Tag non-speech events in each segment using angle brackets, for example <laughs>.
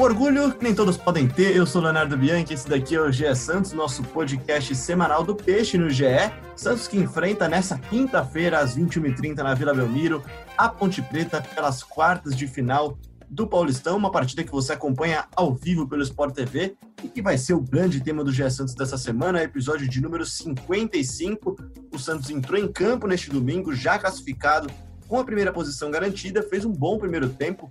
O orgulho que nem todos podem ter, eu sou Leonardo Bianchi, esse daqui é o GE Santos, nosso podcast semanal do Peixe no GE. Santos que enfrenta nessa quinta-feira, às 21h30, na Vila Belmiro, a Ponte Preta pelas quartas de final do Paulistão, uma partida que você acompanha ao vivo pelo Sport TV e que vai ser o grande tema do GE Santos dessa semana, episódio de número 55. O Santos entrou em campo neste domingo, já classificado, com a primeira posição garantida, fez um bom primeiro tempo,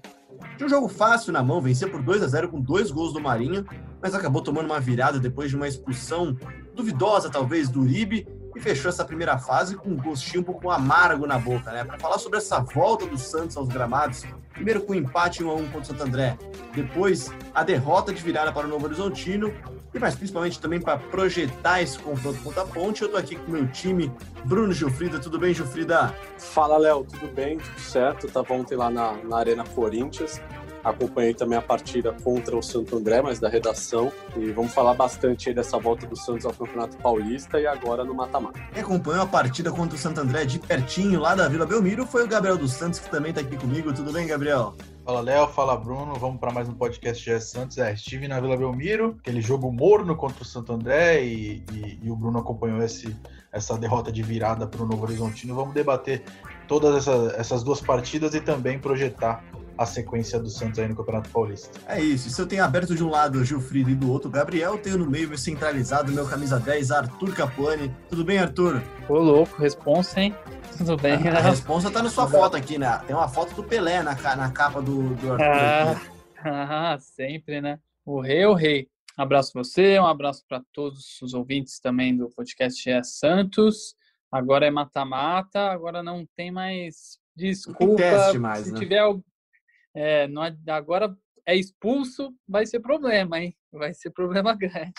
tinha um jogo fácil na mão, venceu por 2 a 0 com dois gols do Marinho, mas acabou tomando uma virada depois de uma expulsão duvidosa, talvez, do Uribe, e fechou essa primeira fase com um gostinho um pouco amargo na boca, né? Para falar sobre essa volta do Santos aos gramados, primeiro com o empate 1 a 1 contra o Santo André, depois a derrota de virada para o Novo Horizontino, e mais principalmente também para projetar esse confronto contra a Ponte, eu tô aqui com o meu time, Bruno Gilfrida. Tudo bem, Gilfrida? Fala, Léo. Tudo bem? Tudo certo? Tava ontem lá na, na Arena Corinthians. Acompanhei também a partida contra o Santo André, mas da redação. E vamos falar bastante aí dessa volta do Santos ao Campeonato Paulista e agora no mata-mata. Quem acompanhou a partida contra o Santo André de pertinho, lá da Vila Belmiro, foi o Gabriel dos Santos, que também está aqui comigo. Tudo bem, Gabriel? Fala Léo, fala Bruno, vamos para mais um podcast de Santos. É, estive na Vila Belmiro, aquele jogo morno contra o Santo André e, e, e o Bruno acompanhou esse, essa derrota de virada para o Novo Horizontino. Vamos debater todas essa, essas duas partidas e também projetar a sequência do Santos aí no Campeonato Paulista. É isso. Se eu tenho aberto de um lado o Gilfrido e do outro o Gabriel, tenho no meio meu centralizado, meu camisa 10, Arthur Capuani. Tudo bem, Arthur? Ô, louco, responsa, hein? Tudo bem, A, a responsa tá na sua <laughs> foto aqui, né? Tem uma foto do Pelé na, na capa do, do Arthur. Ah, <laughs> ah, sempre, né? O rei é o rei. Um abraço pra você, um abraço para todos os ouvintes também do podcast é Santos. Agora é mata-mata, agora não tem mais desculpa. teste mais, Se né? tiver é, não, agora é expulso, vai ser problema, hein? Vai ser problema <laughs> grande.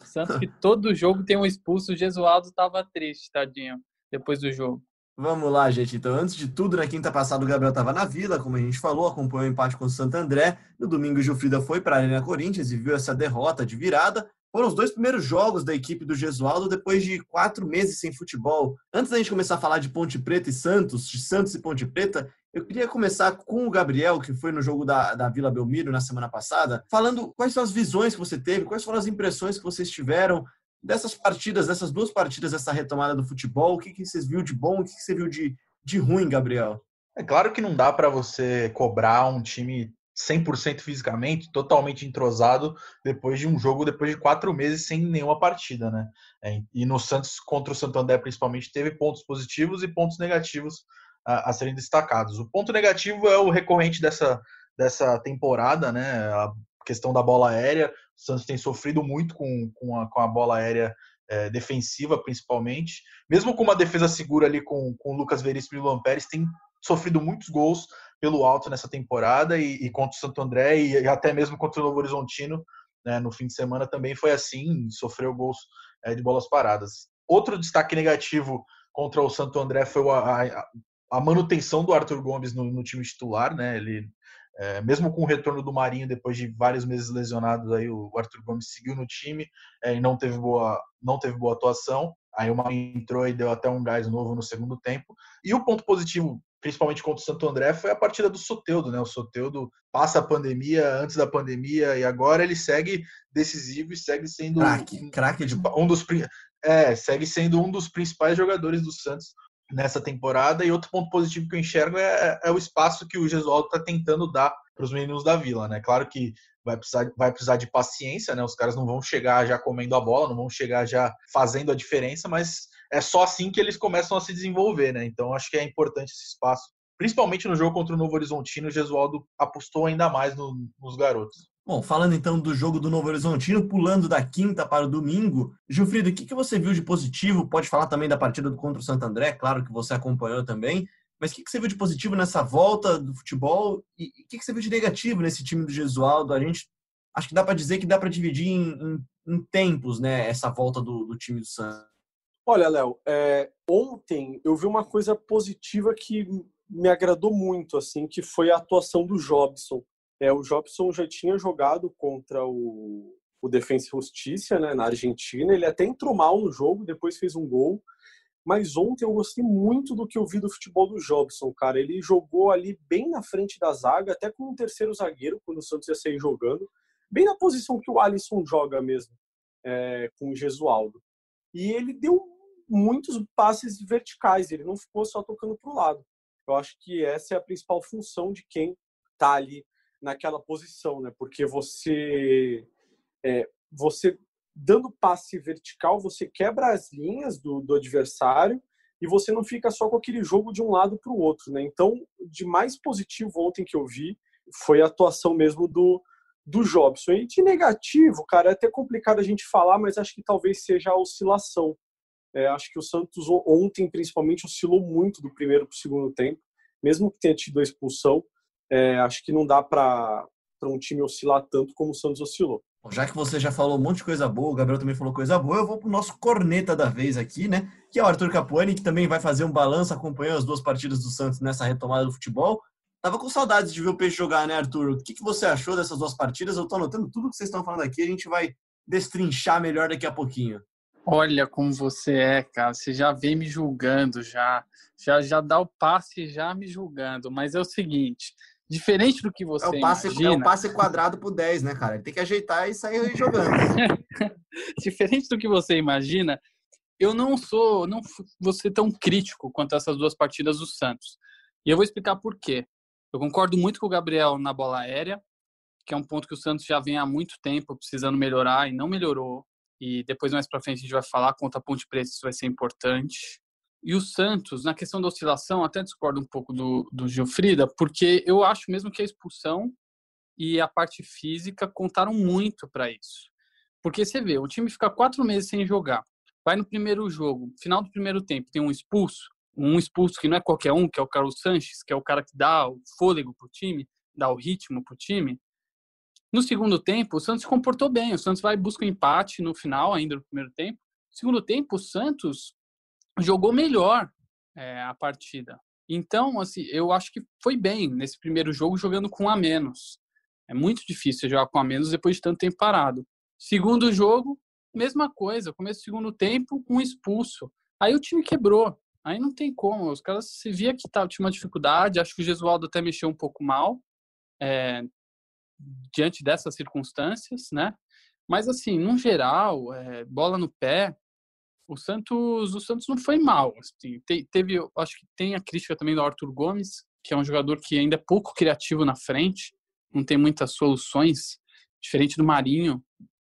O Santos que <laughs> todo jogo tem um expulso, o Gesualdo tava triste, tadinho, depois do jogo. Vamos lá, gente. Então, antes de tudo, na quinta passada o Gabriel estava na Vila, como a gente falou, acompanhou o empate com o Santo André. No domingo, o Gilfrida foi para a Arena Corinthians e viu essa derrota de virada. Foram os dois primeiros jogos da equipe do Gesualdo depois de quatro meses sem futebol. Antes da gente começar a falar de Ponte Preta e Santos, de Santos e Ponte Preta, eu queria começar com o Gabriel, que foi no jogo da, da Vila Belmiro na semana passada, falando quais são as visões que você teve, quais foram as impressões que vocês tiveram dessas partidas, dessas duas partidas, dessa retomada do futebol. O que, que vocês viu de bom, o que, que você viu de, de ruim, Gabriel? É claro que não dá para você cobrar um time 100% fisicamente, totalmente entrosado, depois de um jogo, depois de quatro meses sem nenhuma partida, né? É, e no Santos contra o Santo André, principalmente, teve pontos positivos e pontos negativos a, a, serem destacados. O ponto negativo é o recorrente dessa, dessa temporada, né? A questão da bola aérea. O Santos tem sofrido muito com, com, a, com a bola aérea é, defensiva, principalmente. Mesmo com uma defesa segura ali com, com o Lucas Veríssimo e o Luan Pérez, tem sofrido muitos gols pelo alto nessa temporada e, e contra o Santo André e, e, até mesmo contra o Novo Horizontino né, no fim de semana também foi assim, sofreu gols é, de bolas paradas. Outro destaque negativo contra o Santo André foi a, a, a manutenção do Arthur Gomes no, no time titular, né? Ele é, mesmo com o retorno do Marinho depois de vários meses lesionados, aí o Arthur Gomes seguiu no time é, e não teve boa, não teve boa atuação. Aí o Marinho entrou e deu até um gás novo no segundo tempo. E o ponto positivo, principalmente contra o Santo André, foi a partida do Soteudo, né? O Soteudo passa a pandemia, antes da pandemia e agora ele segue decisivo e segue sendo craque, craque de um dos é, segue sendo um dos principais jogadores do Santos nessa temporada. E outro ponto positivo que eu enxergo é, é o espaço que o Gesualdo está tentando dar para os meninos da Vila, né? Claro que vai precisar, vai precisar de paciência, né? Os caras não vão chegar já comendo a bola, não vão chegar já fazendo a diferença, mas é só assim que eles começam a se desenvolver, né? Então acho que é importante esse espaço. Principalmente no jogo contra o Novo Horizontino, o Gesualdo apostou ainda mais no, nos garotos. Bom, falando então do jogo do Novo Horizontino, pulando da quinta para o domingo, Gilfrido, o que, que você viu de positivo? Pode falar também da partida contra o Santo André, claro que você acompanhou também, mas o que, que você viu de positivo nessa volta do futebol e o que, que você viu de negativo nesse time do Gesualdo? A gente acho que dá para dizer que dá para dividir em, em, em, tempos, né, essa volta do, do time do Santos. Olha, Léo, é, ontem eu vi uma coisa positiva que me agradou muito, assim, que foi a atuação do Jobson. É, o Jobson já tinha jogado contra o, o Defensa e Justiça, né, na Argentina. Ele até entrou mal no jogo, depois fez um gol. Mas ontem eu gostei muito do que eu vi do futebol do Jobson, cara. Ele jogou ali bem na frente da zaga, até com um terceiro zagueiro, quando o Santos ia sair jogando. Bem na posição que o Alisson joga mesmo, é, com o Gesualdo. E ele deu muitos passes verticais, ele não ficou só tocando para o lado. Eu acho que essa é a principal função de quem está ali naquela posição, né? Porque você, é, você dando passe vertical, você quebra as linhas do, do adversário e você não fica só com aquele jogo de um lado para o outro, né? Então, de mais positivo ontem que eu vi foi a atuação mesmo do, do Jobson. E de negativo, cara, é até complicado a gente falar, mas acho que talvez seja a oscilação. É, acho que o Santos ontem, principalmente, oscilou muito do primeiro para o segundo tempo, mesmo que tenha tido a expulsão. É, acho que não dá para um time oscilar tanto como o Santos oscilou. Já que você já falou um monte de coisa boa, o Gabriel também falou coisa boa, eu vou pro nosso corneta da vez aqui, né? Que é o Arthur Capuani, que também vai fazer um balanço, acompanhando as duas partidas do Santos nessa retomada do futebol. Tava com saudades de ver o Peixe jogar, né, Arthur? O que, que você achou dessas duas partidas? Eu tô anotando tudo que vocês estão falando aqui, a gente vai destrinchar melhor daqui a pouquinho. Olha como você é, cara. Você já vem me julgando, já. Já, já dá o passe já me julgando. Mas é o seguinte: diferente do que você é o passe, imagina... É o passe quadrado por 10, né, cara? Ele tem que ajeitar e sair jogando. <laughs> diferente do que você imagina, eu não sou, não vou ser tão crítico quanto essas duas partidas do Santos. E eu vou explicar por quê. Eu concordo muito com o Gabriel na bola aérea, que é um ponto que o Santos já vem há muito tempo precisando melhorar e não melhorou e depois mais para frente a gente vai falar contra a Ponte Preta, isso vai ser importante. E o Santos, na questão da oscilação, até discordo um pouco do, do Gilfrida, porque eu acho mesmo que a expulsão e a parte física contaram muito para isso. Porque você vê, o time fica quatro meses sem jogar, vai no primeiro jogo, final do primeiro tempo, tem um expulso, um expulso que não é qualquer um, que é o Carlos Sanches, que é o cara que dá o fôlego pro time, dá o ritmo pro time, no segundo tempo, o Santos se comportou bem. O Santos vai buscar um empate no final, ainda no primeiro tempo. No segundo tempo, o Santos jogou melhor é, a partida. Então, assim, eu acho que foi bem nesse primeiro jogo jogando com a menos. É muito difícil jogar com a menos depois de tanto tempo parado. Segundo jogo, mesma coisa. Começo do segundo tempo, um expulso. Aí o time quebrou. Aí não tem como. Os caras se via que tava, tinha uma dificuldade. Acho que o Gesualdo até mexeu um pouco mal. É, diante dessas circunstâncias, né? Mas assim, no geral, é, bola no pé, o Santos, o Santos não foi mal. Assim, te, teve, acho que tem a crítica também do Arthur Gomes, que é um jogador que ainda é pouco criativo na frente, não tem muitas soluções, diferente do Marinho,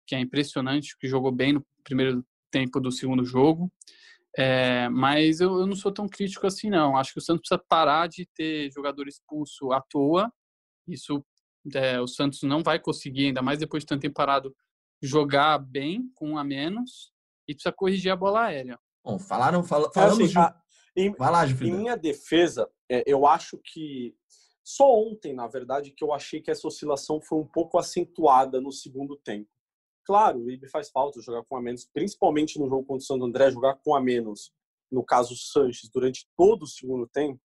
que é impressionante, que jogou bem no primeiro tempo do segundo jogo. É, mas eu, eu, não sou tão crítico assim, não. Acho que o Santos precisa parar de ter jogador expulso à toa. Isso é, o Santos não vai conseguir, ainda mais depois de tanto tempo parado, jogar bem com um a menos e precisa corrigir a bola aérea. Bom, falaram, fal, falamos assim, de... a, em, lá, em minha defesa, é, eu acho que só ontem, na verdade, que eu achei que essa oscilação foi um pouco acentuada no segundo tempo. Claro, o Ibe faz falta jogar com a menos, principalmente no jogo contra o Santo André, jogar com a menos, no caso Sanches, durante todo o segundo tempo,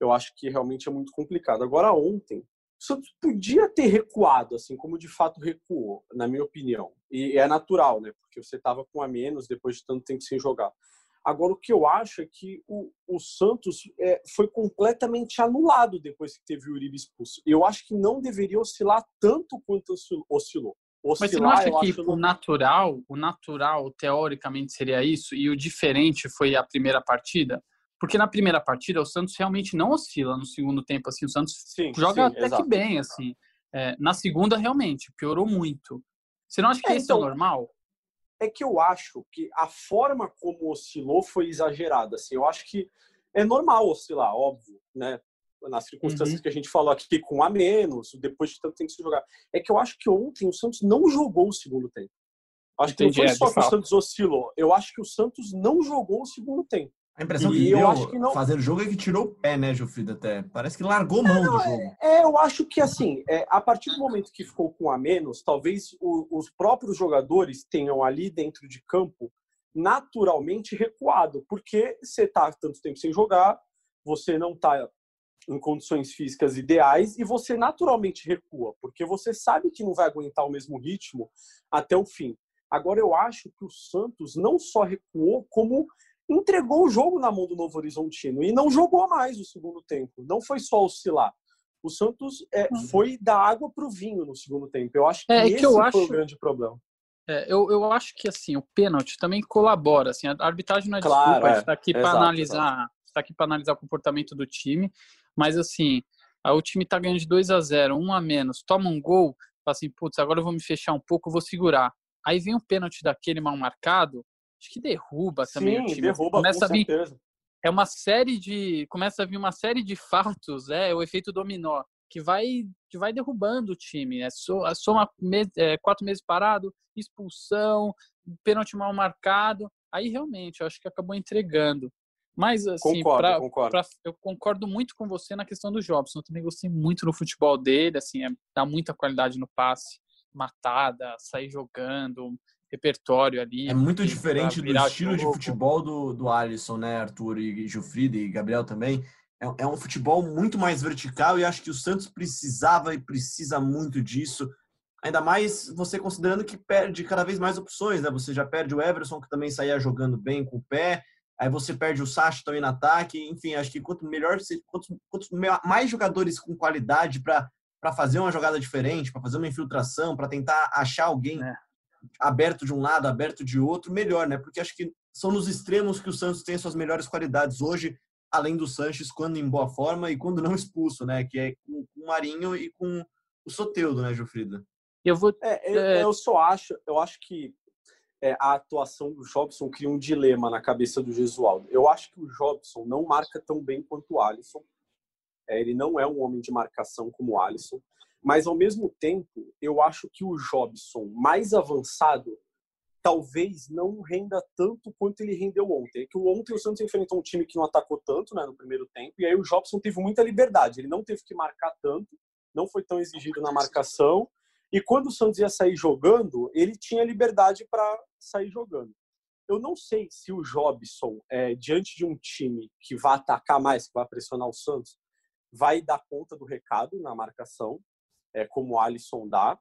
eu acho que realmente é muito complicado. Agora, ontem, o Santos podia ter recuado, assim como de fato recuou, na minha opinião. E é natural, né? Porque você estava com a menos depois de tanto tempo sem jogar. Agora, o que eu acho é que o, o Santos é, foi completamente anulado depois que teve o Uribe expulso. Eu acho que não deveria oscilar tanto quanto oscilou. Oscilar, Mas você não acha que o natural, o natural, teoricamente, seria isso? E o diferente foi a primeira partida? Porque na primeira partida o Santos realmente não oscila no segundo tempo, assim, o Santos sim, joga sim, até exato. que bem, assim. É, na segunda, realmente, piorou muito. Você não acha que é, isso é então, é normal? É que eu acho que a forma como oscilou foi exagerada, assim. Eu acho que é normal oscilar, óbvio, né? Nas circunstâncias uhum. que a gente falou aqui, com a menos, depois de tanto tempo se jogar. É que eu acho que ontem o Santos não jogou o segundo tempo. Acho Entendi, que não foi é, só que o Santos oscilou. Eu acho que o Santos não jogou o segundo tempo. A impressão que deu acho que não... fazendo o jogo é que tirou o pé, né, Jofrida, até. Parece que largou mão é, do jogo. É, é, eu acho que, assim, é, a partir do momento que ficou com a menos, talvez o, os próprios jogadores tenham ali dentro de campo naturalmente recuado, porque você está tanto tempo sem jogar, você não está em condições físicas ideais e você naturalmente recua, porque você sabe que não vai aguentar o mesmo ritmo até o fim. Agora, eu acho que o Santos não só recuou, como entregou o jogo na mão do Novo Horizontino e não jogou mais o segundo tempo. Não foi só oscilar. O Santos é, uhum. foi da água para o vinho no segundo tempo. Eu acho que é, esse que eu foi acho... o grande problema. É, eu, eu acho que assim o pênalti também colabora. Assim, a arbitragem não é claro, desculpa, a gente está aqui para analisar, está aqui para analisar o comportamento do time. Mas assim, o time está ganhando de 2 a 0, um a menos, toma um gol, fala assim, putz, agora eu vou me fechar um pouco, vou segurar. Aí vem um pênalti daquele mal marcado, acho que derruba também Sim, o time. derruba começa com a vir, certeza. É uma série de. Começa a vir uma série de fatos, é o efeito dominó, que vai, que vai derrubando o time. É, é soma é, quatro meses parado, expulsão, pênalti mal marcado. Aí realmente, eu acho que acabou entregando. Mas, assim, concordo, pra, concordo. Pra, eu concordo muito com você na questão do Jobson. Eu também gostei muito do futebol dele, assim, é, dá muita qualidade no passe, matada, sair jogando, repertório ali. É muito diferente do estilo de futebol do, do Alisson, né, Arthur e Gilfrida e Gabriel também. É, é um futebol muito mais vertical e acho que o Santos precisava e precisa muito disso. Ainda mais você considerando que perde cada vez mais opções, né? Você já perde o Everson, que também saía jogando bem com o pé aí você perde o Sacha também no ataque. Enfim, acho que quanto melhor, quanto, quanto mais jogadores com qualidade para fazer uma jogada diferente, para fazer uma infiltração, para tentar achar alguém é. Aberto de um lado, aberto de outro, melhor, né? Porque acho que são nos extremos que o Santos tem suas melhores qualidades hoje, além do Sanches quando em boa forma e quando não expulso, né? Que é com o Marinho e com o Soteudo, né, Jofrida? Eu vou. É, eu, é... eu só acho, eu acho que é, a atuação do Jobson cria um dilema na cabeça do Gesualdo. Eu acho que o Jobson não marca tão bem quanto o Alisson. É, ele não é um homem de marcação como o Alisson. Mas, ao mesmo tempo, eu acho que o Jobson, mais avançado, talvez não renda tanto quanto ele rendeu ontem. É que ontem o Santos enfrentou um time que não atacou tanto né, no primeiro tempo, e aí o Jobson teve muita liberdade. Ele não teve que marcar tanto, não foi tão exigido na marcação, e quando o Santos ia sair jogando, ele tinha liberdade para sair jogando. Eu não sei se o Jobson, é, diante de um time que vai atacar mais, que vai pressionar o Santos, vai dar conta do recado na marcação, é, como o Alisson dá.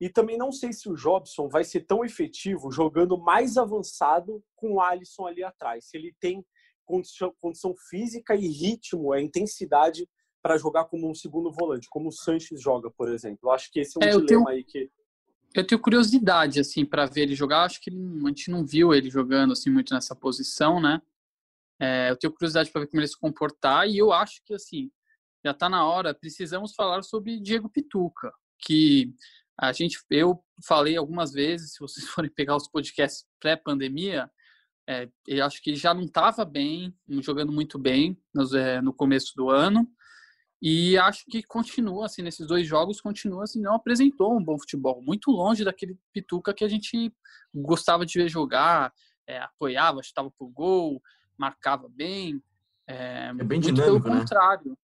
E também não sei se o Jobson vai ser tão efetivo jogando mais avançado com o Alisson ali atrás. Se ele tem condição, condição física e ritmo, a intensidade para jogar como um segundo volante, como o Sanches joga, por exemplo. Eu acho que esse é um é, dilema tenho, aí que. Eu tenho curiosidade, assim, para ver ele jogar. Acho que ele, a gente não viu ele jogando, assim, muito nessa posição, né? É, eu tenho curiosidade para ver como ele se comportar e eu acho que, assim, já está na hora. Precisamos falar sobre Diego Pituca, que a gente, eu falei algumas vezes, se vocês <laughs> forem pegar os podcasts pré-pandemia, é, eu acho que já não estava bem, jogando muito bem no, é, no começo do ano. E acho que continua, assim, nesses dois jogos, continua, assim, não apresentou um bom futebol. Muito longe daquele Pituca que a gente gostava de ver jogar, é, apoiava, estava pro gol, marcava bem. É, é bem dinâmico, pelo né? contrário.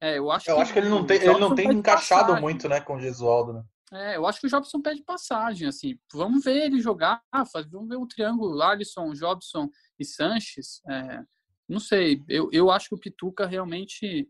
É, eu acho eu que, acho que ele não tem, ele não tem encaixado passagem. muito, né, com o Gesualdo, né? É, eu acho que o Jobson pede passagem, assim. Vamos ver ele jogar, vamos ver o um triângulo Alisson, Jobson e Sanches. É, não sei, eu, eu acho que o Pituca realmente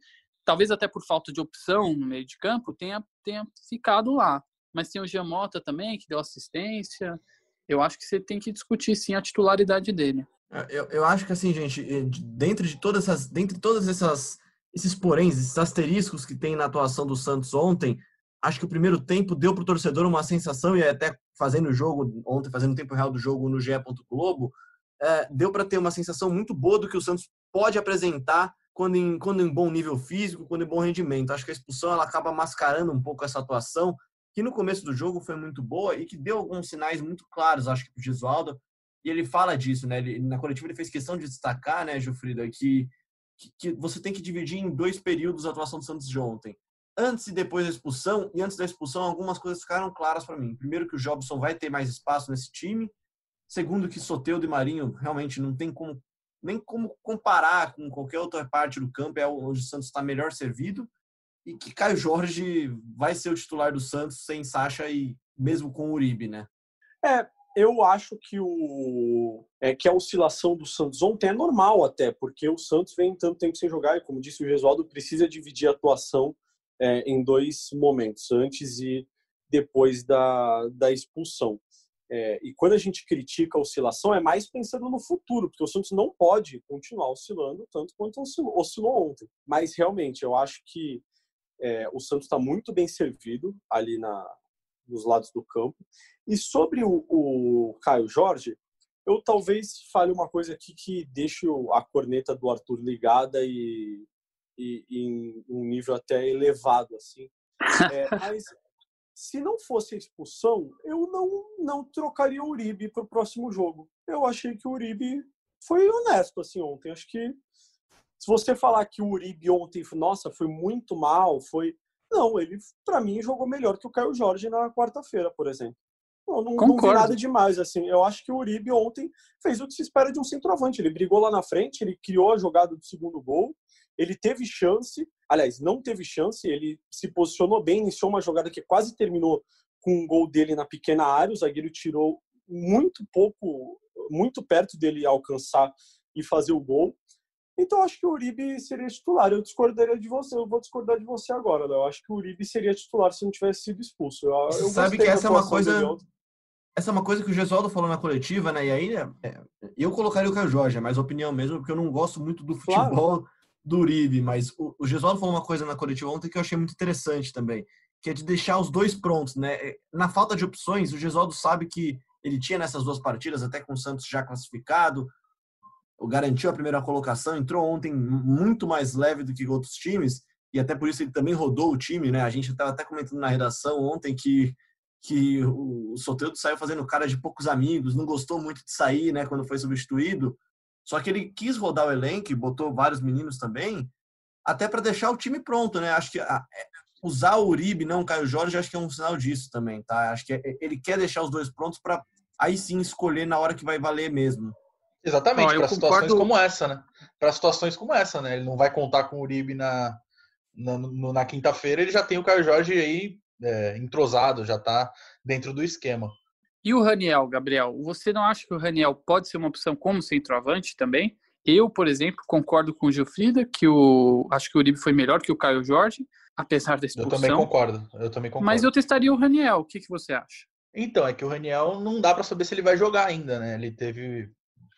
talvez até por falta de opção no meio de campo, tenha, tenha ficado lá. Mas tem o Giamota também, que deu assistência. Eu acho que você tem que discutir sim a titularidade dele. É, eu, eu acho que assim, gente, dentro de todas essas, dentre todas essas esses poréns, esses asteriscos que tem na atuação do Santos ontem, acho que o primeiro tempo deu para o torcedor uma sensação e até fazendo o jogo ontem, fazendo o tempo real do jogo no GE. Globo, é, deu para ter uma sensação muito boa do que o Santos pode apresentar quando em, quando em bom nível físico, quando em bom rendimento. Acho que a expulsão ela acaba mascarando um pouco essa atuação, que no começo do jogo foi muito boa e que deu alguns sinais muito claros, acho que para o Gesualdo. E ele fala disso, né? Ele, na coletiva ele fez questão de destacar, né, Gilfrida, que, que, que você tem que dividir em dois períodos a atuação do Santos de ontem. Antes e depois da expulsão, e antes da expulsão, algumas coisas ficaram claras para mim. Primeiro, que o Jobson vai ter mais espaço nesse time. Segundo, que Soteudo e Marinho realmente não tem como nem como comparar com qualquer outra parte do campo, é onde o Santos está melhor servido, e que Caio Jorge vai ser o titular do Santos sem Sacha e mesmo com o Uribe, né? É, eu acho que o é que a oscilação do Santos ontem é normal até, porque o Santos vem tanto tempo sem jogar e como disse o Gesualdo, precisa dividir a atuação é, em dois momentos, antes e depois da, da expulsão. É, e quando a gente critica a oscilação, é mais pensando no futuro, porque o Santos não pode continuar oscilando tanto quanto oscilou, oscilou ontem. Mas realmente, eu acho que é, o Santos está muito bem servido ali na, nos lados do campo. E sobre o, o Caio Jorge, eu talvez fale uma coisa aqui que deixe a corneta do Arthur ligada e, e, e em um nível até elevado, assim. <laughs> É, mas se não fosse a expulsão, eu não, não trocaria o Uribe para o próximo jogo. Eu achei que o Uribe foi honesto assim ontem. Acho que se você falar que o Uribe ontem, nossa, foi muito mal, foi não, ele para mim jogou melhor que o Caio Jorge na quarta-feira, por exemplo. Não, não, não, vi nada demais assim. Eu acho que o Uribe ontem fez o que se espera de um centroavante. Ele brigou lá na frente, ele criou a jogada do segundo gol, ele teve chance, aliás, não teve chance, ele se posicionou bem, iniciou uma jogada que quase terminou com um gol dele na pequena área, o zagueiro tirou muito pouco, muito perto dele alcançar e fazer o gol. Então acho que o Uribe seria titular. Eu discordaria de você, eu vou discordar de você agora, Eu acho que o Uribe seria titular se não tivesse sido expulso. Eu, eu Sabe que essa é uma coisa essa é uma coisa que o Gesualdo falou na coletiva, né? E aí, é, eu colocaria o Caio Jorge, é mais opinião mesmo, porque eu não gosto muito do futebol claro do Uribe, mas o, o Gesualdo falou uma coisa na coletiva ontem que eu achei muito interessante também, que é de deixar os dois prontos, né? É, na falta de opções, o Gesualdo sabe que ele tinha nessas duas partidas, até com o Santos já classificado, garantiu a primeira colocação, entrou ontem muito mais leve do que outros times, e até por isso ele também rodou o time, né? A gente estava até comentando na redação ontem que, que o Soteldo saiu fazendo cara de poucos amigos, não gostou muito de sair, né, quando foi substituído, só que ele quis rodar o elenco botou vários meninos também, até para deixar o time pronto, né? Acho que é, usar o Uribe, não o Caio Jorge, acho que é um sinal disso também, tá? Acho que é, ele quer deixar os dois prontos para aí sim escolher na hora que vai valer mesmo. Exatamente, para situações como essa, né? Para situações como essa, né? Ele não vai contar com o Uribe na, na, na quinta-feira, ele já tem o Caio Jorge aí é, entrosado, já está dentro do esquema. E o Raniel, Gabriel, você não acha que o Raniel pode ser uma opção como centroavante também? Eu, por exemplo, concordo com o Gilfrida que o acho que o Uribe foi melhor que o Caio Jorge, apesar da expulsão. Eu também concordo. Eu também concordo. Mas eu testaria o Raniel. O que, que você acha? Então, é que o Raniel não dá para saber se ele vai jogar ainda, né? Ele teve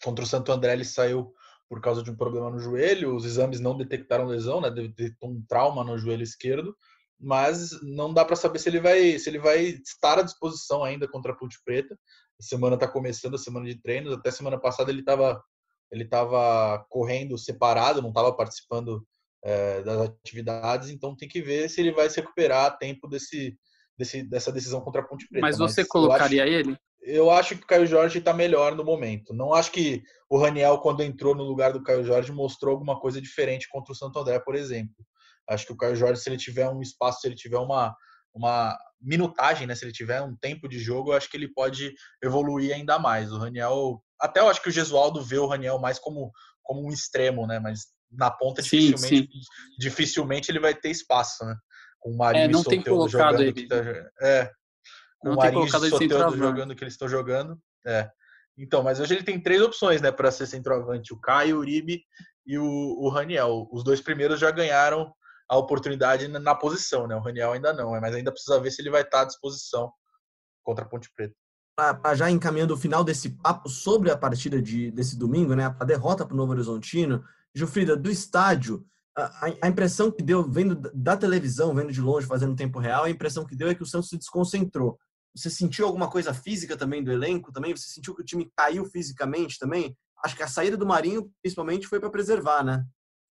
contra o Santo André, ele saiu por causa de um problema no joelho, os exames não detectaram lesão, né? Deve ter um trauma no joelho esquerdo mas não dá para saber se ele vai se ele vai estar à disposição ainda contra a Ponte Preta. A semana está começando a semana de treinos. Até semana passada ele estava ele estava correndo separado, não estava participando é, das atividades. Então tem que ver se ele vai se recuperar a tempo desse, desse dessa decisão contra a Ponte Preta. Mas você mas colocaria acho, ele? Eu acho que o Caio Jorge está melhor no momento. Não acho que o Raniel, quando entrou no lugar do Caio Jorge, mostrou alguma coisa diferente contra o Santo André, por exemplo. Acho que o Caio Jorge, se ele tiver um espaço, se ele tiver uma, uma minutagem, né? Se ele tiver um tempo de jogo, eu acho que ele pode evoluir ainda mais. O Raniel, até eu acho que o Gesualdo vê o Raniel mais como, como um extremo, né? Mas na ponta sim, dificilmente, sim. dificilmente ele vai ter espaço, né? Com o Marinho é, não tem colocado ele. Tá, é, com não o Marinho e Soteldo jogando o que eles estão jogando. É. Então, mas hoje ele tem três opções, né, para ser centroavante: o Caio, o Uribe e o, o Raniel. Os dois primeiros já ganharam a oportunidade na posição, né? O Raniel ainda não, mas ainda precisa ver se ele vai estar à disposição contra a Ponte Preta. Para já encaminhando o final desse papo sobre a partida de, desse domingo, né? A derrota para o Novo Horizontino, Jufrida, do estádio, a, a, impressão que deu, vendo da televisão, vendo de longe, fazendo tempo real, a impressão que deu é que o Santos se desconcentrou. Você sentiu alguma coisa física também do elenco? Também você sentiu que o time caiu fisicamente também? Acho que a saída do Marinho, principalmente, foi para preservar, né?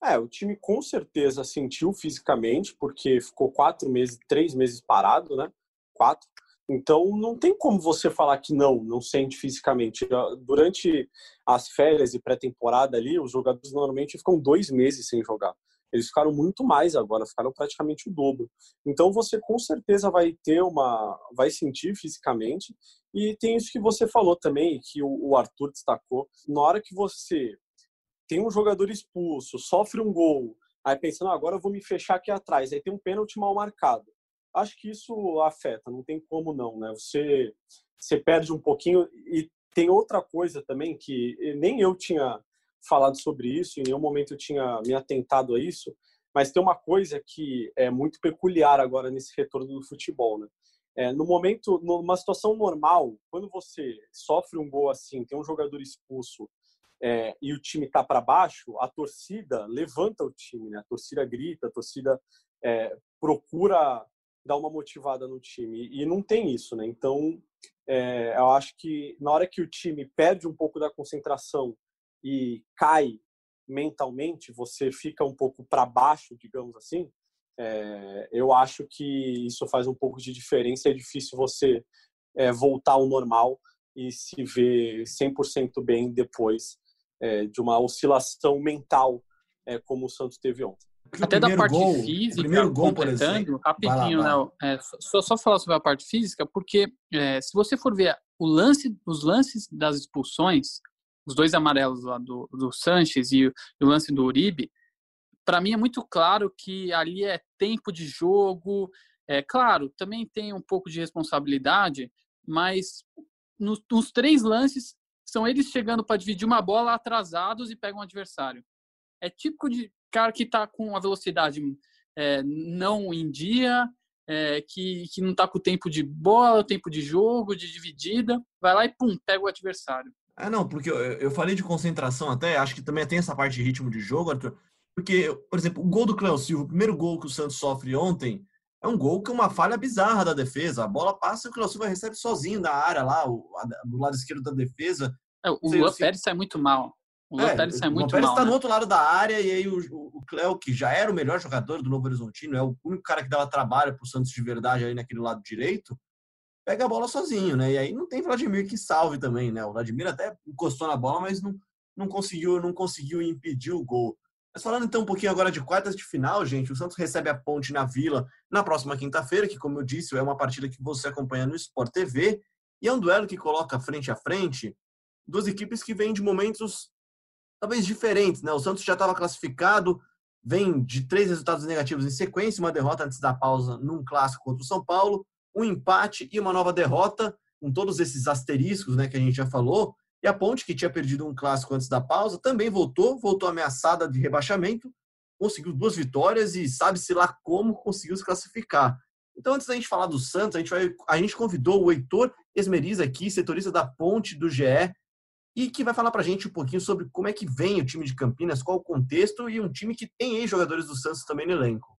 É, o time com certeza sentiu fisicamente, porque ficou quatro meses, três meses parado, né? Quatro. Então não tem como você falar que não, não sente fisicamente. Durante as férias e pré-temporada ali, os jogadores normalmente ficam dois meses sem jogar. Eles ficaram muito mais agora, ficaram praticamente o dobro. Então você com certeza vai ter uma, vai sentir fisicamente. E tem isso que você falou também, que o Arthur destacou. Na hora que você tem um jogador expulso, sofre um gol, aí pensando, agora eu vou me fechar aqui atrás, aí tem um pênalti mal marcado. Acho que isso afeta, não tem como não, né? Você, você perde um pouquinho e tem outra coisa também que nem eu tinha falado sobre isso, em nenhum momento eu tinha me atentado a isso, mas tem uma coisa que é muito peculiar agora nesse retorno do futebol, né? É, no momento, numa situação normal, quando você sofre um gol assim, tem um jogador expulso é, e o time está para baixo, a torcida levanta o time, né? A torcida grita, a torcida é, procura dar uma motivada no time e não tem isso, né? Então, é, eu acho que na hora que o time perde um pouco da concentração e cai mentalmente, você fica um pouco para baixo, digamos assim. É, eu acho que isso faz um pouco de diferença. É difícil você é, voltar ao normal e se ver 100% bem depois é, de uma oscilação mental é, como o Santos teve ontem. Até da parte gol, física, primeiro gol, completando, rapidinho, lá, lá. né? só, só falar sobre a parte física, porque é, se você for ver o lance, os lances das expulsões, os dois amarelos lá do, do Sanches e o, e o lance do Uribe, para mim é muito claro que ali é tempo de jogo. É claro, também tem um pouco de responsabilidade, mas nos, nos três lances são eles chegando para dividir uma bola atrasados e pegam o adversário. É típico de cara que está com a velocidade é, não em dia, é, que, que não está com o tempo de bola, o tempo de jogo, de dividida, vai lá e pum, pega o adversário. Ah, não, porque eu, eu falei de concentração até, acho que também tem essa parte de ritmo de jogo, Arthur. Porque, por exemplo, o gol do Cléo Silva, o primeiro gol que o Santos sofre ontem, é um gol que é uma falha bizarra da defesa. A bola passa e o Cléo Silva recebe sozinho da área lá, o, a, do lado esquerdo da defesa. É, o Luan assim, Pérez sai muito mal. O Luan é, Pérez sai muito Pérez mal. está né? no outro lado da área e aí o, o, o Cléo, que já era o melhor jogador do Novo Horizontino, é o único cara que dava trabalho para o Santos de verdade aí naquele lado direito, pega a bola sozinho, né? E aí não tem Vladimir que salve também, né? O Vladimir até encostou na bola, mas não, não conseguiu não conseguiu impedir o gol. Mas falando então um pouquinho agora de quartas de final, gente, o Santos recebe a Ponte na Vila na próxima quinta-feira, que como eu disse, é uma partida que você acompanha no Sport TV, e é um duelo que coloca frente a frente duas equipes que vêm de momentos talvez diferentes, né? O Santos já estava classificado, vem de três resultados negativos em sequência, uma derrota antes da pausa num clássico contra o São Paulo, um empate e uma nova derrota, com todos esses asteriscos né, que a gente já falou. E a Ponte, que tinha perdido um clássico antes da pausa, também voltou, voltou ameaçada de rebaixamento, conseguiu duas vitórias e sabe-se lá como conseguiu se classificar. Então, antes da gente falar do Santos, a gente, vai, a gente convidou o Heitor Esmeriz aqui, setorista da Ponte do GE, e que vai falar para a gente um pouquinho sobre como é que vem o time de Campinas, qual o contexto e um time que tem ex-jogadores do Santos também no elenco.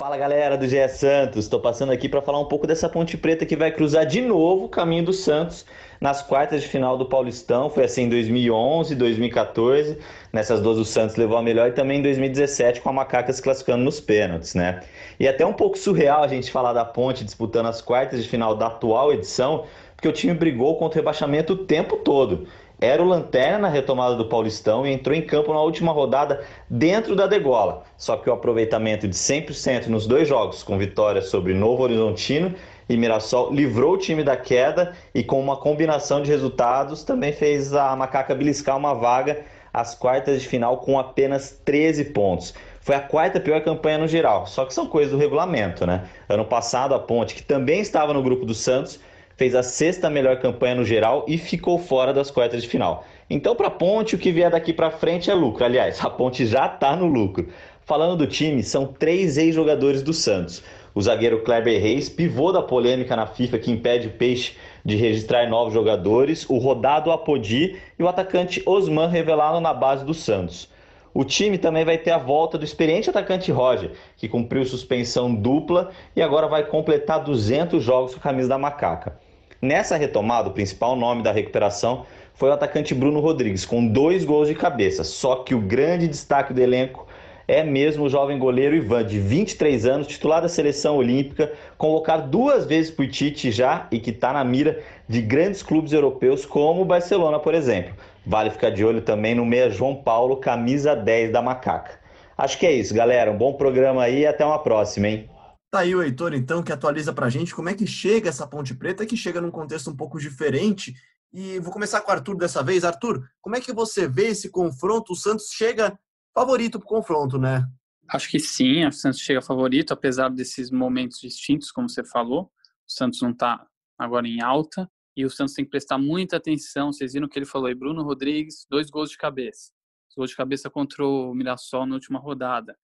Fala galera do GE Santos, estou passando aqui para falar um pouco dessa Ponte Preta que vai cruzar de novo o caminho do Santos nas quartas de final do Paulistão. Foi assim em 2011, 2014. Nessas duas o Santos levou a melhor e também em 2017 com a Macaca se classificando nos pênaltis, né? E é até um pouco surreal a gente falar da Ponte disputando as quartas de final da atual edição, porque o time brigou contra o rebaixamento o tempo todo era o lanterna na retomada do Paulistão e entrou em campo na última rodada dentro da degola. Só que o aproveitamento de 100% nos dois jogos, com vitória sobre Novo Horizontino e Mirassol, livrou o time da queda e com uma combinação de resultados também fez a Macaca beliscar uma vaga às quartas de final com apenas 13 pontos. Foi a quarta pior campanha no geral, só que são coisas do regulamento, né? Ano passado a Ponte, que também estava no grupo do Santos, fez a sexta melhor campanha no geral e ficou fora das quartas de final. Então, para a Ponte, o que vier daqui para frente é lucro. Aliás, <laughs> a Ponte já está no lucro. Falando do time, são três ex-jogadores do Santos. O zagueiro Kleber Reis, pivô da polêmica na FIFA que impede o Peixe de registrar novos jogadores, o rodado Apodi e o atacante Osman revelado na base do Santos. O time também vai ter a volta do experiente atacante Roger, que cumpriu suspensão dupla e agora vai completar 200 jogos com a camisa da Macaca. Nessa retomada, o principal nome da recuperação foi o atacante Bruno Rodrigues, com dois gols de cabeça. Só que o grande destaque do elenco é mesmo o jovem goleiro Ivan, de 23 anos, titular da seleção olímpica, convocado duas vezes por Tite já e que está na mira de grandes clubes europeus, como o Barcelona, por exemplo. Vale ficar de olho também no meia João Paulo, camisa 10 da Macaca. Acho que é isso, galera. Um bom programa aí e até uma próxima, hein? Tá aí o Heitor, então, que atualiza pra gente como é que chega essa Ponte Preta, que chega num contexto um pouco diferente E vou começar com o Arthur dessa vez. Arthur, como é que você vê esse confronto? O Santos chega favorito para o confronto, né? Acho que sim, o Santos chega favorito, apesar desses momentos distintos, como você falou. O Santos não está agora em alta e o Santos tem que prestar muita atenção. Vocês viram o que ele falou aí, Bruno Rodrigues, dois gols de cabeça. Gols de cabeça contra o Mirassol na última rodada.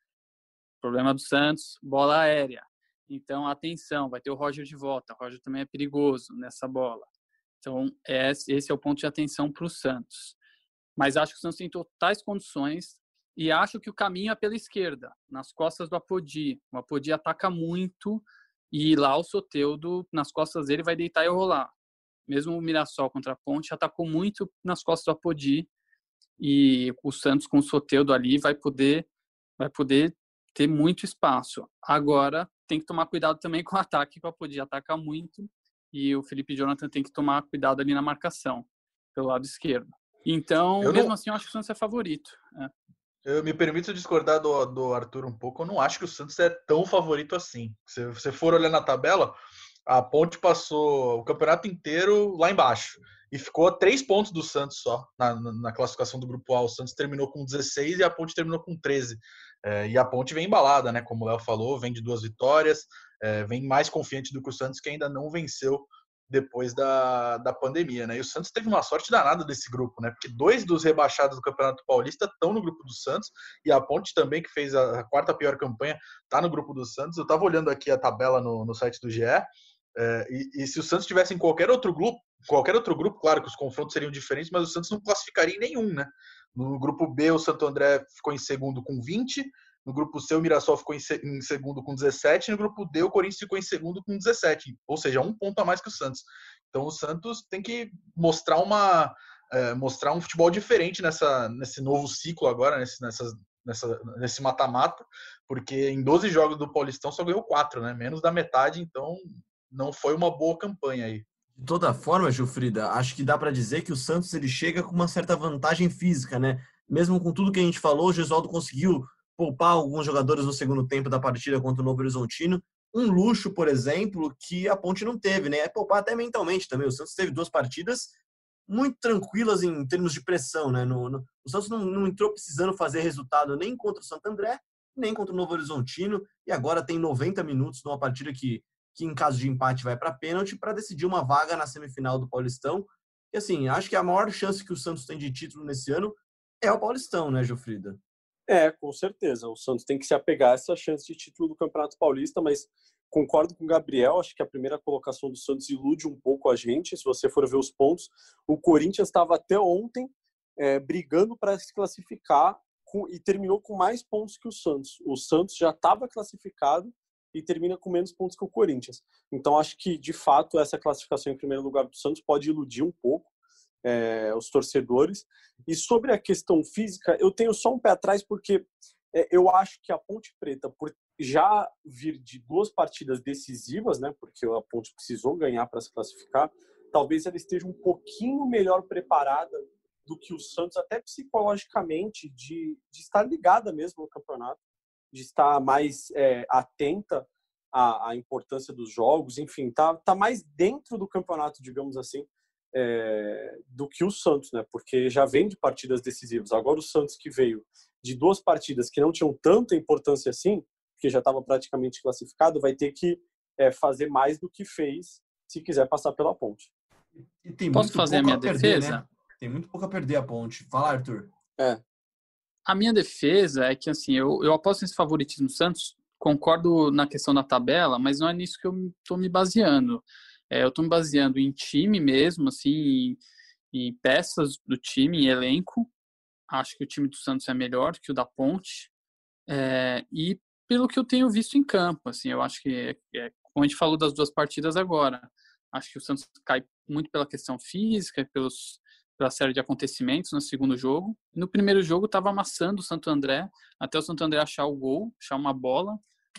Problema do Santos, bola aérea. Então, atenção, vai ter o Roger de volta. O Roger também é perigoso nessa bola. Então, esse é o ponto de atenção para o Santos. Mas acho que o Santos tem totais condições e acho que o caminho é pela esquerda, nas costas do Apodi. O Apodi ataca muito e lá o Soteudo, nas costas dele, vai deitar e rolar. Mesmo o Mirassol contra a Ponte atacou muito nas costas do Apodi e o Santos com o Soteudo ali vai poder vai poder ter muito espaço. Agora tem que tomar cuidado também com o <laughs> ataque, para poder atacar muito e o Felipe Jonathan tem que tomar cuidado ali na marcação, pelo lado esquerdo. Então, eu mesmo não... assim, eu acho que o Santos é favorito. É. Eu me permito discordar do, do Arthur um pouco. Eu não acho que o Santos é tão favorito assim. Se você for olhar na tabela, a Ponte passou o campeonato inteiro lá embaixo e ficou a três pontos do Santos só na, na, classificação do grupo A. O Santos terminou com 16 e a Ponte terminou com 13. É, e a Ponte vem embalada, né? Como o Léo falou, vem de duas vitórias, é, vem mais confiante do que o Santos, que ainda não venceu depois da, da pandemia, né? E o Santos teve uma sorte danada desse grupo, né? Porque dois dos rebaixados do Campeonato Paulista estão no grupo do Santos e a Ponte também, que fez a, quarta pior campanha, está no grupo do Santos. Eu estava olhando aqui a tabela no, no site do GE é, e, e, se o Santos tivesse em qualquer outro grupo, qualquer outro grupo, claro que os confrontos seriam diferentes, mas o Santos não classificaria em nenhum, né? No grupo B, o Santo André ficou em segundo com 20, no grupo C, o Mirassol ficou em, segundo com 17, no grupo D, o Corinthians ficou em segundo com 17, ou seja, um ponto a mais que o Santos. Então o Santos tem que mostrar uma é, mostrar um futebol diferente nessa, nesse novo ciclo agora, nesse, nessa, nessa, nesse mata-mata, porque em 12 jogos do Paulistão só ganhou 4, né? Menos da metade, então não foi uma boa campanha aí. De toda forma, Gilfrida, acho que dá para dizer que o Santos ele chega com uma certa vantagem física, né? Mesmo com tudo que a gente falou, o Gesualdo conseguiu poupar alguns jogadores no segundo tempo da partida contra o Novo Horizontino. Um luxo, por exemplo, que a Ponte não teve, né? É poupar até mentalmente também. O Santos teve duas partidas muito tranquilas em termos de pressão, né? No, no, o Santos não, não entrou precisando fazer resultado nem contra o Santo André, nem contra o Novo Horizontino, e agora tem 90 minutos numa partida que que em caso de empate vai para pênalti para decidir uma vaga na semifinal do Paulistão. E assim, acho que a maior chance que o Santos tem de título nesse ano é o Paulistão, né, Jofrida? É, com certeza. O Santos tem que se apegar a essa chance de título do Campeonato Paulista, mas concordo com o Gabriel, acho que a primeira colocação do Santos ilude um pouco a gente. Se você for ver os pontos, o Corinthians estava até ontem é, brigando para se classificar com, e terminou com mais pontos que o Santos. O Santos já estava classificado e termina com menos pontos que o Corinthians. Então, acho que, de fato, essa classificação em primeiro lugar do Santos pode iludir um pouco é, os torcedores. E sobre a questão física, eu tenho só um pé atrás, porque é, eu acho que a Ponte Preta, por já vir de duas partidas decisivas, né, porque a Ponte precisou ganhar para se classificar, talvez ela esteja um pouquinho melhor preparada do que o Santos, até psicologicamente, de, de estar ligada mesmo no campeonato de estar mais é, atenta à, à, importância dos jogos, enfim, tá, tá mais dentro do campeonato, digamos assim, é, do que o Santos, né? Porque já vem de partidas decisivas. Agora o Santos que veio de duas partidas que não tinham tanta importância assim, porque já estava praticamente classificado, vai ter que é, fazer mais do que fez se quiser passar pela ponte. Posso fazer a minha a perder, defesa? Né? Tem muito pouco a perder a ponte. Fala, Arthur. É, a minha defesa é que, assim, eu, eu aposto nesse favoritismo Santos, concordo na questão da tabela, mas não é nisso que eu estou me baseando. É, eu estou me baseando em time mesmo, assim, em, em, peças do time, em elenco. Acho que o time do Santos é melhor que o da Ponte. É, e pelo que eu tenho visto em campo, assim, eu acho que, é, como a gente falou das duas partidas agora, acho que o Santos cai muito pela questão física, pelos pela série de acontecimentos no segundo jogo. No primeiro jogo estava amassando o Santo André, até o Santo André achar o gol, achar uma bola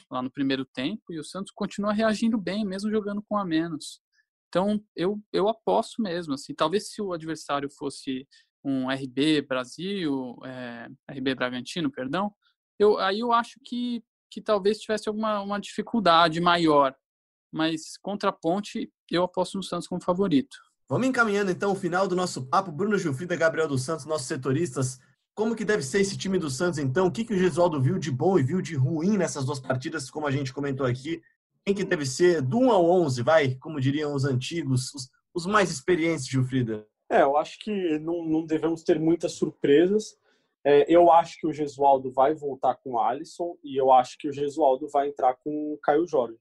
lá no primeiro tempo, e o Santos continua reagindo bem, mesmo jogando com a menos. Então, eu, eu aposto mesmo, assim, talvez se o adversário fosse um RB Brasil, é, RB Bragantino, perdão, eu, aí eu acho que, que talvez tivesse alguma uma dificuldade maior, mas contra a Ponte, eu aposto no Santos como favorito. Vamos encaminhando então o final do nosso papo. Bruno Gilfrida, Gabriel dos Santos, nossos setoristas. Como que deve ser esse time do Santos então? O que, que o Gesualdo viu de bom e viu de ruim nessas duas partidas, como a gente comentou aqui? Quem que deve ser do 1 ao 11, vai? Como diriam os antigos, os, os mais experientes, Gilfrida. É, eu acho que não, não devemos ter muitas surpresas. É, eu acho que o Gesualdo vai voltar com o Alisson e eu acho que o Gesualdo vai entrar com o Caio Jorge.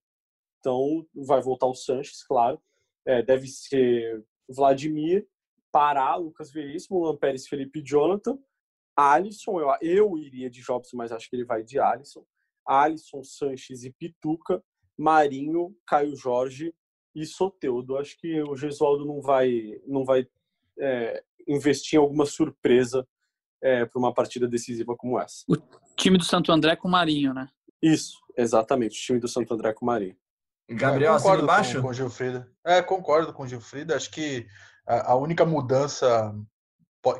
Então, vai voltar o Sanches, claro. É, deve ser Vladimir, Pará, Lucas Veríssimo, Luan Pérez, Felipe Jonathan, Alisson, eu, eu iria de Jobson, mas acho que ele vai de Alisson. Alisson, Sanches e Pituca, Marinho, Caio Jorge e Soteudo. Acho que o Gesualdo não vai, não vai é, investir em alguma surpresa é, para uma partida decisiva como essa. O time do Santo André com Marinho, né? Isso, exatamente. O time do Santo André com Marinho. Gabriel, é, concordo embaixo? Com, com Gilfrida. É, concordo com o Gilfrida. Acho que a, a, única mudança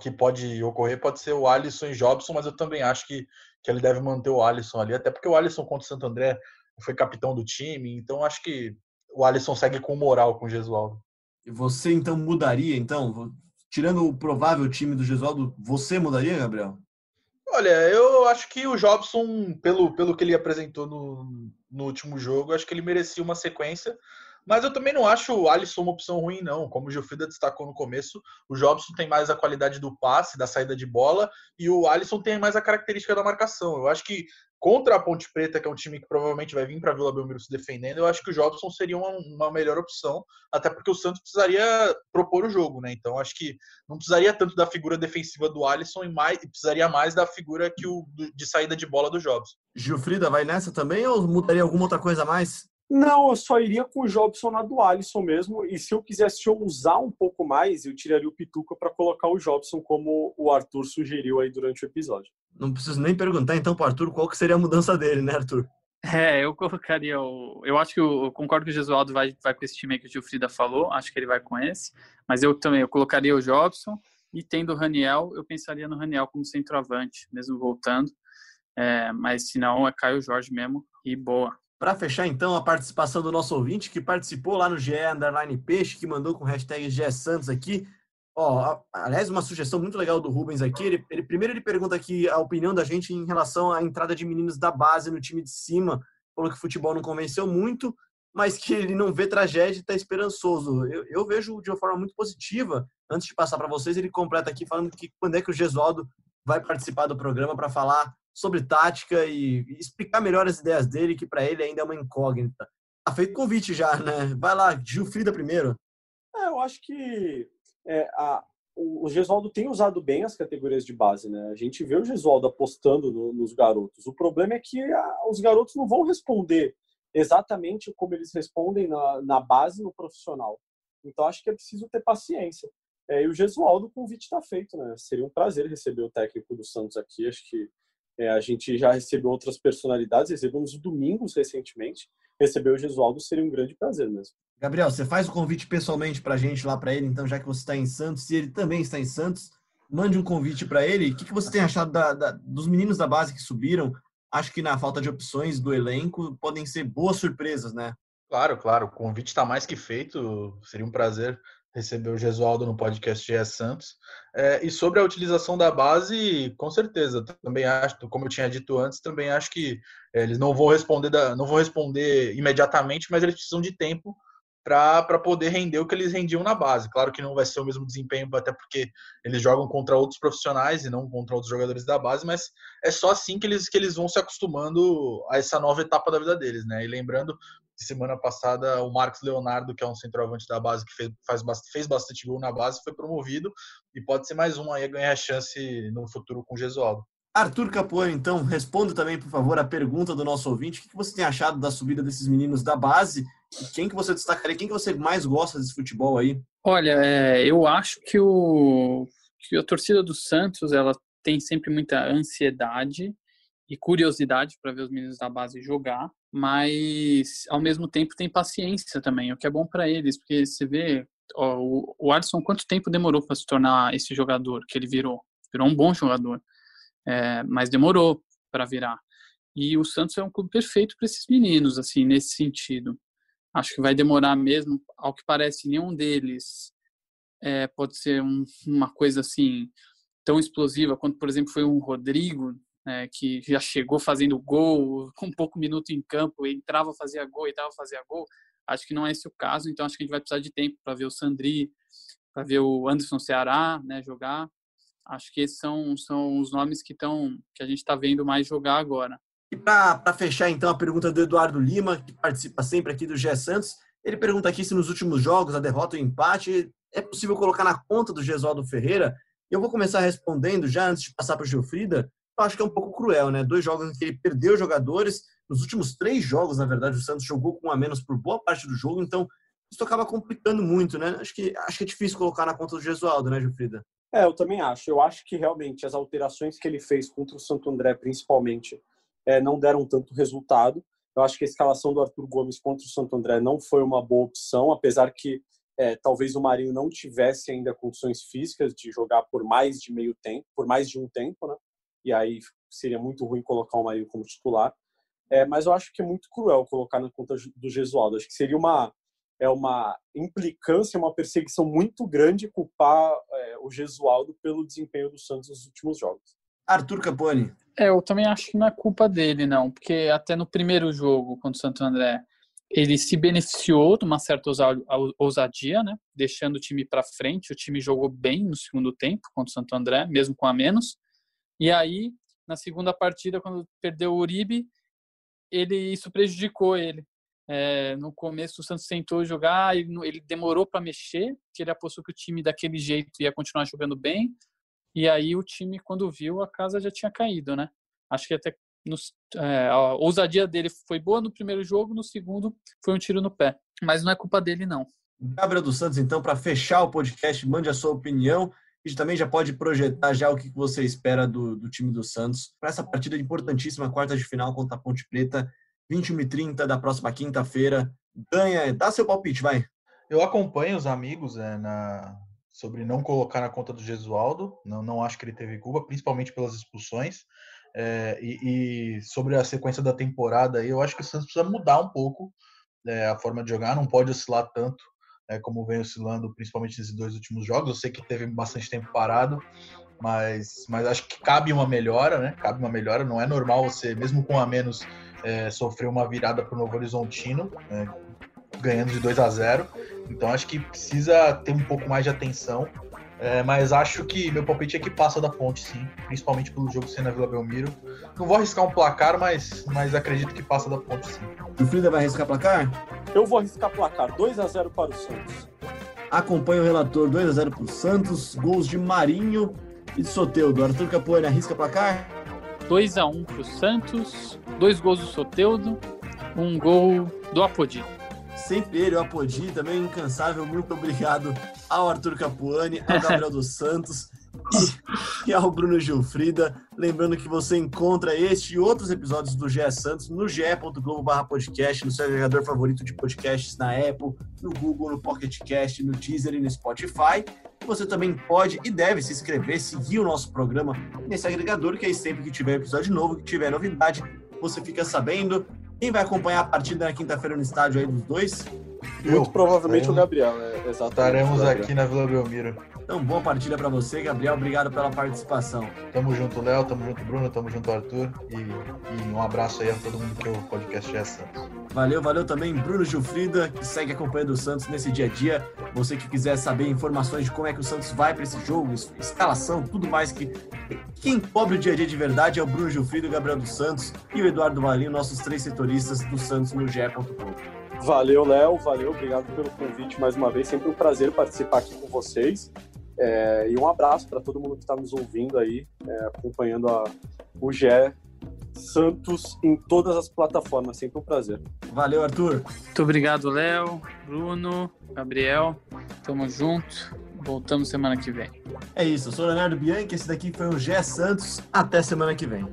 que pode ocorrer pode ser o Alisson e Jobson, mas eu também acho que, que ele deve manter o Alisson ali, até porque o Alisson contra o Santo André foi capitão do time, então acho que o Alisson segue com moral com o Gesualdo. E você então mudaria, então, tirando o provável time do Gesualdo, você mudaria, Gabriel? Olha, eu acho que o Jobson, pelo, pelo que ele apresentou no, no último jogo, acho que ele merecia uma sequência. Mas eu também não acho o Alisson uma opção ruim, não. Como o Gilfrida destacou no começo, o Jobson tem mais a qualidade do passe, da saída de bola, e o Alisson tem mais a característica da marcação. Eu acho que contra a Ponte Preta, que é um time que provavelmente vai vir para Vila Belmiro se defendendo, eu acho que o Jobson seria uma, uma, melhor opção, até porque o Santos precisaria propor o jogo, né? Então acho que não precisaria tanto da figura defensiva do Alisson e mais e precisaria mais da figura que o de saída de bola do Jobson. Gilfrida vai nessa também ou mudaria alguma outra coisa a mais? Não, eu só iria com o Jobson na do Alisson mesmo. E se eu quisesse usar um pouco mais, eu tiraria o Pituca para colocar o Jobson, como o Arthur sugeriu aí durante o episódio. Não preciso nem perguntar então para Arthur qual que seria a mudança dele, né, Arthur? É, eu colocaria o. Eu acho que eu, eu concordo que o Gesualdo vai, vai com esse time que o Gilfrida falou, acho que ele vai com esse. Mas eu também eu colocaria o Jobson e tendo o Raniel, eu pensaria no Raniel como centroavante, mesmo voltando. É, mas se não, é Caio Jorge mesmo e boa. Para fechar, então, a participação do nosso ouvinte que participou lá no GE Underline Peixe, que mandou com hashtag GE Santos aqui. Ó, aliás, uma sugestão muito legal do Rubens aqui. Ele, ele, primeiro ele pergunta aqui a opinião da gente em relação à entrada de meninos da base no time de cima. Falou que o futebol não convenceu muito, mas que ele não vê tragédia e está esperançoso. Eu, eu, vejo de uma forma muito positiva. Antes de passar para vocês, ele completa aqui falando que quando é que o Gesualdo vai participar do programa para falar sobre tática e, explicar melhor as ideias dele, que para ele ainda é uma incógnita. Tá feito convite já, né? Vai lá, Gil Frida primeiro. É, eu acho que é, a, o Gesualdo tem usado bem as categorias de base, né? A gente vê o Gesualdo apostando no, nos garotos. O problema é que a, os garotos não vão responder exatamente como eles respondem na, na base no profissional. Então acho que é preciso ter paciência. É, e o Gesualdo, o convite está feito, né? Seria um prazer receber o técnico do Santos aqui. Acho que é, a gente já recebeu outras personalidades, recebemos o Domingos recentemente. Receber o Gesualdo seria um grande prazer mesmo. Gabriel, você faz o convite pessoalmente para a gente lá para ele, então, já que você está em Santos, e ele também está em Santos, mande um convite para ele. O que, que você tem achado da, da, dos meninos da base que subiram? Acho que na falta de opções do elenco podem ser boas surpresas, né? Claro, claro. O convite está mais que feito. Seria um prazer receber o Gesualdo no podcast GE Santos. É, e sobre a utilização da base, com certeza, também acho, como eu tinha dito antes, também acho que é, eles não vão responder, da, não vão responder imediatamente, mas eles precisam de tempo para poder render o que eles rendiam na base. Claro que não vai ser o mesmo desempenho, até porque eles jogam contra outros profissionais e não contra outros jogadores da base, mas é só assim que eles, que eles vão se acostumando a essa nova etapa da vida deles, né? E lembrando semana passada o Marcos Leonardo, que é um centroavante da base que fez, faz, fez bastante gol na base, foi promovido e pode ser mais um aí a ganhar chance no futuro com o Gesualdo. Arthur Capoeira, então, responda também, por favor, a pergunta do nosso ouvinte. O que você tem achado da subida desses meninos da base? Quem que você destacaria? Quem que você mais gosta desse futebol aí? Olha, é, eu acho que, o, que a torcida do Santos ela tem sempre muita ansiedade e curiosidade para ver os meninos da base jogar mas ao mesmo tempo tem paciência também, o que é bom para eles, porque você vê ó, o, o Alisson quanto tempo demorou para se tornar esse jogador que ele virou, virou um bom jogador, é, mas demorou para virar. E o Santos é um clube perfeito para esses meninos, assim, nesse sentido. Acho que vai demorar mesmo, ao que parece, nenhum deles é, pode ser um, uma coisa assim tão explosiva quanto, por exemplo, foi um Rodrigo, é, que já chegou fazendo gol, <laughs> com pouco minuto em campo, entrava, fazia gol, entrava, fazia gol. Acho que não é esse o caso, então acho que a gente vai precisar de tempo para ver o Sandri, para ver o Anderson Ceará né, jogar. Acho que esses são, são os nomes que, tão, que a gente está vendo mais jogar agora. E para fechar, então, a pergunta do Eduardo Lima, que participa sempre aqui do Gé Santos, ele pergunta aqui se nos últimos jogos, a derrota e o empate, é possível colocar na conta do Gesualdo Ferreira? Eu vou começar respondendo já antes de passar para o Gilfrida. Eu acho que é um pouco cruel, né? Dois jogos em que ele perdeu jogadores. Nos últimos três jogos, na verdade, o Santos jogou com um a menos por boa parte do jogo, então isso acaba complicando muito, né? Acho que, acho que é difícil colocar na conta do Gesualdo, né, Gilfrida? É, eu também acho. Eu acho que realmente as alterações que ele fez contra o Santo André, principalmente, é, não deram tanto resultado. Eu acho que a escalação do Arthur Gomes contra o Santo André não foi uma boa opção, apesar que é, talvez o Marinho não tivesse ainda condições físicas de jogar por mais de meio tempo, por mais de um tempo, né? E aí seria muito ruim colocar o Marinho como titular. É, mas eu acho que é muito cruel colocar na conta do Gesualdo. Acho que seria uma é uma implicância, uma perseguição muito grande culpar é, o Gesualdo pelo desempenho do Santos nos últimos jogos. Arthur Capone. É, eu também acho que não é culpa dele, não, porque até no primeiro jogo contra o Santo André, ele se beneficiou de uma certa ousadia, né? Deixando o time para frente. O time jogou bem no segundo tempo contra o Santo André, mesmo com a menos. E aí, na segunda partida, quando perdeu o Uribe, ele isso prejudicou ele. É, no começo o Santos tentou jogar, ele, ele demorou para mexer, que ele apostou que o time daquele jeito ia continuar jogando bem. E aí o time, quando viu, a casa já tinha caído, né? Acho que até nos, é, a ousadia dele foi boa no primeiro jogo, no segundo foi um tiro no pé. Mas não é culpa dele, não. Gabriel dos Santos, então, para fechar o podcast, mande a sua opinião e também já pode projetar já o que você espera do, do time do Santos para essa partida importantíssima, quarta de final contra a Ponte Preta, 21 e 30 da próxima quinta-feira. Ganha, dá seu palpite, vai. Eu acompanho os amigos é, na, sobre não colocar na conta do Gesualdo. Não, não acho que ele teve culpa, principalmente pelas expulsões. É, e, e, sobre a sequência da temporada, eu acho que o Santos precisa mudar um pouco é, a forma de jogar, não pode oscilar tanto é, como vem oscilando, principalmente nesses dois últimos jogos. Eu sei que teve bastante tempo parado, mas, mas acho que cabe uma melhora, né? Cabe uma melhora. Não é normal você, mesmo com a menos, é, sofrer uma virada para o Novo Horizontino, é, ganhando de 2 a 0. Então acho que precisa ter um pouco mais de atenção é, mas acho que meu palpite é que passa da ponte, sim. Principalmente pelo jogo ser na Vila Belmiro. Não vou arriscar um placar, mas, mas acredito que passa da ponte, sim. O Frida vai arriscar placar? Eu vou arriscar placar. 2 a 0 para o Santos. Acompanha o relator 2 a 0 para o Santos. Gols de Marinho e de Soteudo. Arthur Capoeira arrisca placar? 2 a 1 para o Santos. Dois gols do Soteudo. Um gol do Apodi sempre ele, o Apodi, também incansável. Muito obrigado ao Arthur Capuani, ao Gabriel dos Santos e, e, ao Bruno Gilfrida. Lembrando que você encontra este e outros episódios do GE Santos no ge.globo/podcast, no seu agregador favorito de podcasts na Apple, no Google, no Pocket Cast, no Deezer e no Spotify. Você também pode e deve se inscrever, seguir o nosso programa nesse agregador, que aí sempre que tiver episódio novo, que tiver novidade, você fica sabendo. Quem vai acompanhar a partida na quinta-feira no estádio aí dos dois? Muito provavelmente o Gabriel, né? Exatamente. Estaremos aqui na Vila Belmiro. Então, boa partida para você, Gabriel. Obrigado pela participação. Tamo junto, Léo. Tamo junto, Bruno. Tamo junto, Arthur. E, e, um abraço aí a todo mundo que o podcast é Santos. Valeu, valeu também, Bruno Gilfrida, que segue acompanhando o Santos nesse dia a dia. Você que quiser saber informações de como é que o Santos vai para esse jogo, escalação, tudo mais que. Quem cobre o dia a dia de verdade é o Bruno Gilfrida, o Gabriel dos Santos e o Eduardo Valinho, nossos três setoristas do Santos no GE.com. Valeu, Léo. Valeu, obrigado pelo convite mais uma vez. Sempre um prazer participar aqui com vocês. É, e um abraço para todo mundo que está nos ouvindo aí, é, acompanhando a, o GE Santos em todas as plataformas. Sempre um prazer. Valeu, Arthur. Muito obrigado, Léo, Bruno, Gabriel. Tamo junto. Voltamos semana que vem. É isso. Eu sou o Leonardo Bianchi. Esse daqui foi o GE Santos. Até semana que vem.